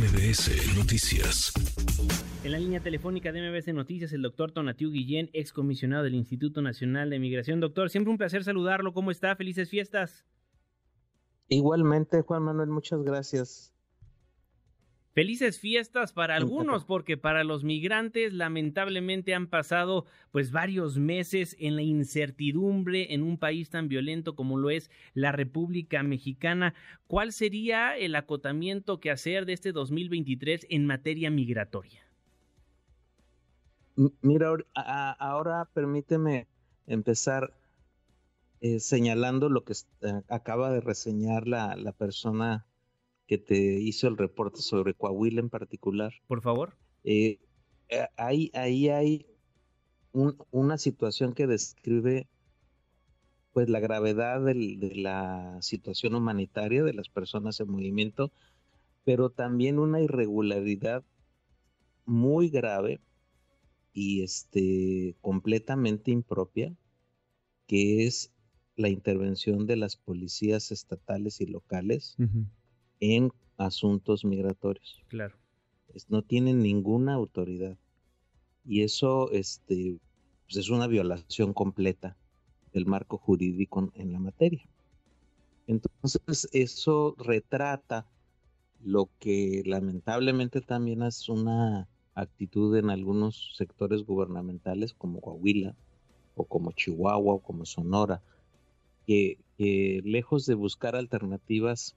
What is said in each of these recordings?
MBS Noticias. En la línea telefónica de MBS Noticias, el doctor Tonatiu Guillén, excomisionado del Instituto Nacional de Migración. Doctor, siempre un placer saludarlo. ¿Cómo está? Felices fiestas. Igualmente, Juan Manuel, muchas gracias. Felices fiestas para algunos, porque para los migrantes lamentablemente han pasado pues varios meses en la incertidumbre en un país tan violento como lo es la República Mexicana. ¿Cuál sería el acotamiento que hacer de este 2023 en materia migratoria? Mira, ahora permíteme empezar eh, señalando lo que eh, acaba de reseñar la, la persona que te hizo el reporte sobre Coahuila en particular. Por favor. Eh, eh, ahí, ahí hay una situación que describe pues la gravedad de la situación humanitaria de las personas en movimiento, pero también una irregularidad muy grave y este completamente impropia, que es la intervención de las policías estatales y locales en asuntos migratorios. Claro. no tienen ninguna autoridad. Y eso este, pues, es una violación completa del marco jurídico en la materia. Entonces, eso retrata lo que lamentablemente también es una actitud en algunos sectores gubernamentales como Coahuila o como Chihuahua o como Sonora, que lejos de buscar alternativas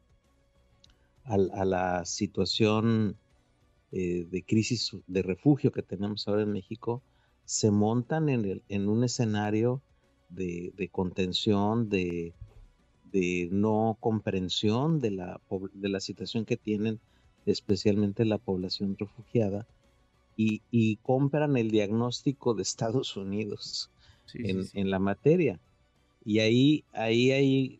a, la situación eh, de crisis de refugio que tenemos ahora en México, se montan en, el, en un escenario de, contención, de, no comprensión de la, de la situación que tienen especialmente la población refugiada y, compran el diagnóstico de Estados Unidos en, en, la materia. Y ahí, ahí hay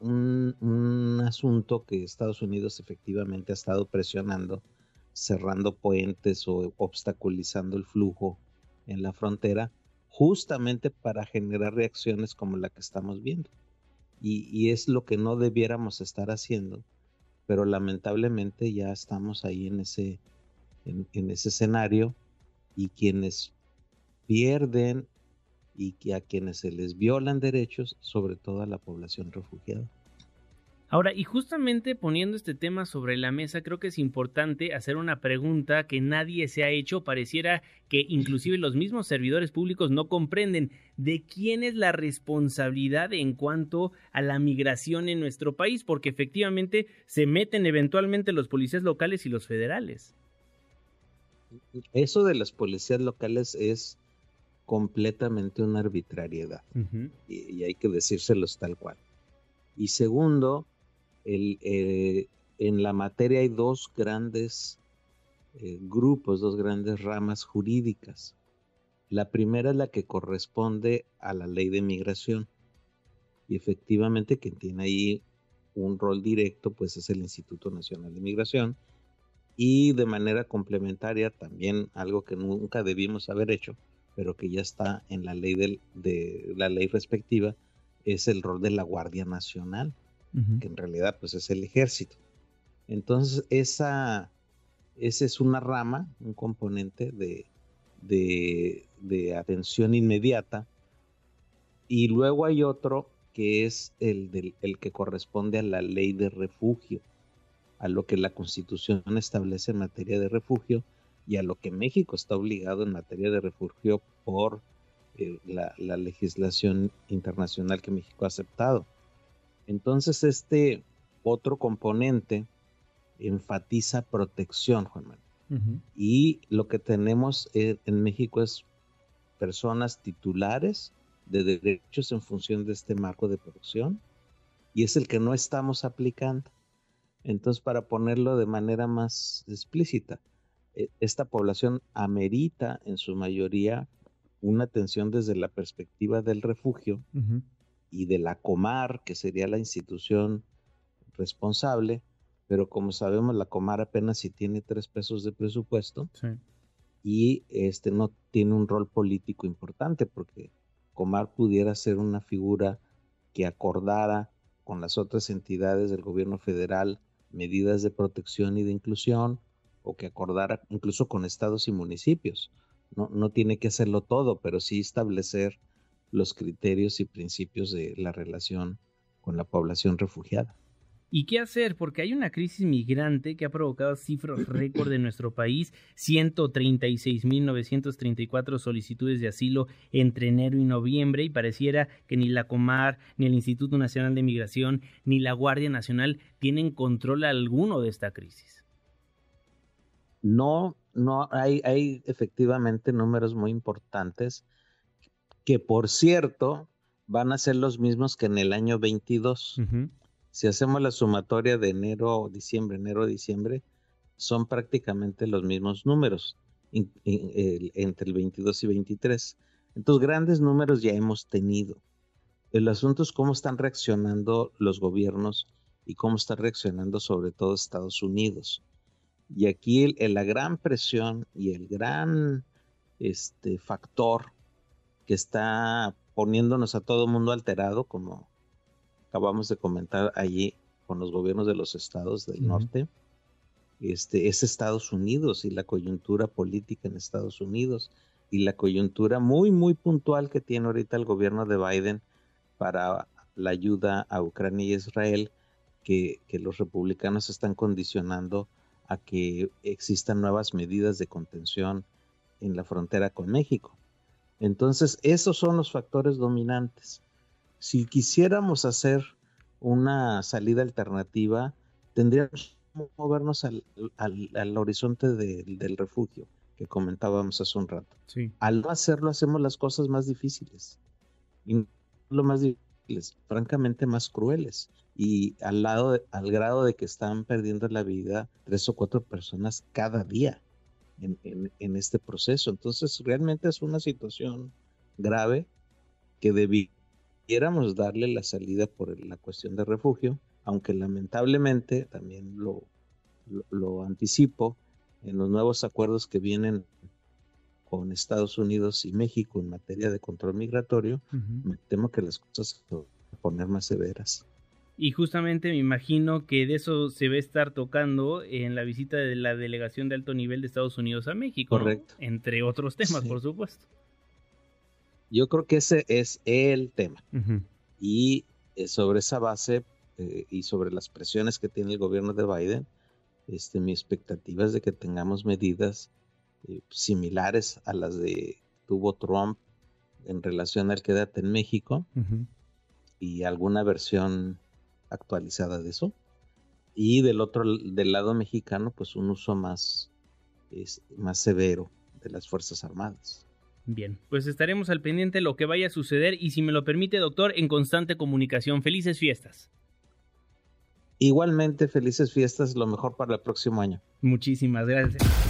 un, asunto que Estados Unidos efectivamente ha estado presionando, cerrando puentes o obstaculizando el flujo en la frontera, justamente para generar reacciones como la que estamos viendo. Y, es lo que no debiéramos estar haciendo, pero lamentablemente ya estamos ahí en ese, en, ese escenario y quienes pierden y que a quienes se les violan derechos, sobre todo a la población refugiada. Ahora, y justamente poniendo este tema sobre la mesa, creo que es importante hacer una pregunta que nadie se ha hecho. Pareciera que inclusive los mismos servidores públicos no comprenden de quién es la responsabilidad en cuanto a la migración en nuestro país, porque efectivamente se meten eventualmente los policías locales y los federales. Eso de las policías locales es completamente una arbitrariedad y, hay que decírselos tal cual. Y segundo, el, eh, en la materia hay dos grandes eh, grupos, dos grandes ramas jurídicas. La primera es la que corresponde a la ley de migración. Y efectivamente quien tiene ahí un rol directo pues es el Instituto Nacional de Migración. Y de manera complementaria también algo que nunca debimos haber hecho, pero que ya está en la ley de la ley respectiva, es el rol de la Guardia Nacional que en realidad pues es el ejército. Entonces esa, esa es una rama, un componente de, de, atención inmediata. Y luego hay otro que es el, del, el que corresponde a la ley de refugio, a lo que la constitución establece en materia de refugio y a lo que México está obligado en materia de refugio por eh, la, la, legislación internacional que México ha aceptado. Entonces este otro componente enfatiza protección, Juan Manuel. Y lo que tenemos en México es personas titulares de derechos en función de este marco de protección y es el que no estamos aplicando. Entonces, para ponerlo de manera más explícita, esta población amerita en su mayoría una atención desde la perspectiva del refugio y de la Comar, que sería la institución responsable, pero como sabemos la Comar apenas si tiene tres pesos de presupuesto y este no tiene un rol político importante porque Comar pudiera ser una figura que acordara con las otras entidades del gobierno federal medidas de protección y de inclusión o que acordara incluso con estados y municipios. No, no tiene que hacerlo todo, pero sí establecer los criterios y principios de la relación con la población refugiada. ¿Y qué hacer? Porque hay una crisis migrante que ha provocado cifras récord en nuestro país, 136.934 solicitudes de asilo entre enero y noviembre y pareciera que ni la Comar, ni el Instituto Nacional de Migración, ni la Guardia Nacional tienen control alguno de esta crisis. No, no, hay, hay efectivamente números muy importantes que por cierto van a ser los mismos que en el año 22. Si hacemos la sumatoria de enero, diciembre, enero, diciembre, son prácticamente los mismos números entre el 22 y 23. Entonces, grandes números ya hemos tenido. El asunto es cómo están reaccionando los gobiernos y cómo está reaccionando sobre todo Estados Unidos. Y aquí la gran presión y el gran este, factor que está poniéndonos a todo mundo alterado, como acabamos de comentar allí con los gobiernos de los estados del norte, este, es Estados Unidos y la coyuntura política en Estados Unidos y la coyuntura muy, muy puntual que tiene ahorita el gobierno de Biden para la ayuda a Ucrania y Israel, que, que los republicanos están condicionando a que existan nuevas medidas de contención en la frontera con México. Entonces, esos son los factores dominantes. Si quisiéramos hacer una salida alternativa, tendríamos que movernos al, horizonte del refugio que comentábamos hace un rato. Al no hacerlo, hacemos las cosas más difíciles. Y lo más francamente más crueles. Y al, lado al grado de que están perdiendo la vida tres o cuatro personas cada día en, este proceso. Entonces, realmente es una situación grave que debiéramos darle la salida por la cuestión de refugio, aunque lamentablemente, también lo, anticipo, en los nuevos acuerdos que vienen con Estados Unidos y México en materia de control migratorio, me temo que las cosas se van a poner más severas. Y justamente me imagino que de eso se va a estar tocando en la visita de la delegación de alto nivel de Estados Unidos a México. Correcto. Entre otros temas, por supuesto. Yo creo que ese es el tema. Y eh, sobre esa base eh, y sobre las presiones que tiene el gobierno de Biden, este, mi expectativa es de que tengamos medidas eh, similares a las de tuvo Trump en relación al quédate en México y alguna versión actualizada de eso. Y del otro, del lado mexicano, pues un uso más, es, más severo de las Fuerzas Armadas. Bien, pues estaremos al pendiente de lo que vaya a suceder y si me lo permite, doctor, en constante comunicación. Felices fiestas. Igualmente, felices fiestas, lo mejor para el próximo año. Muchísimas gracias.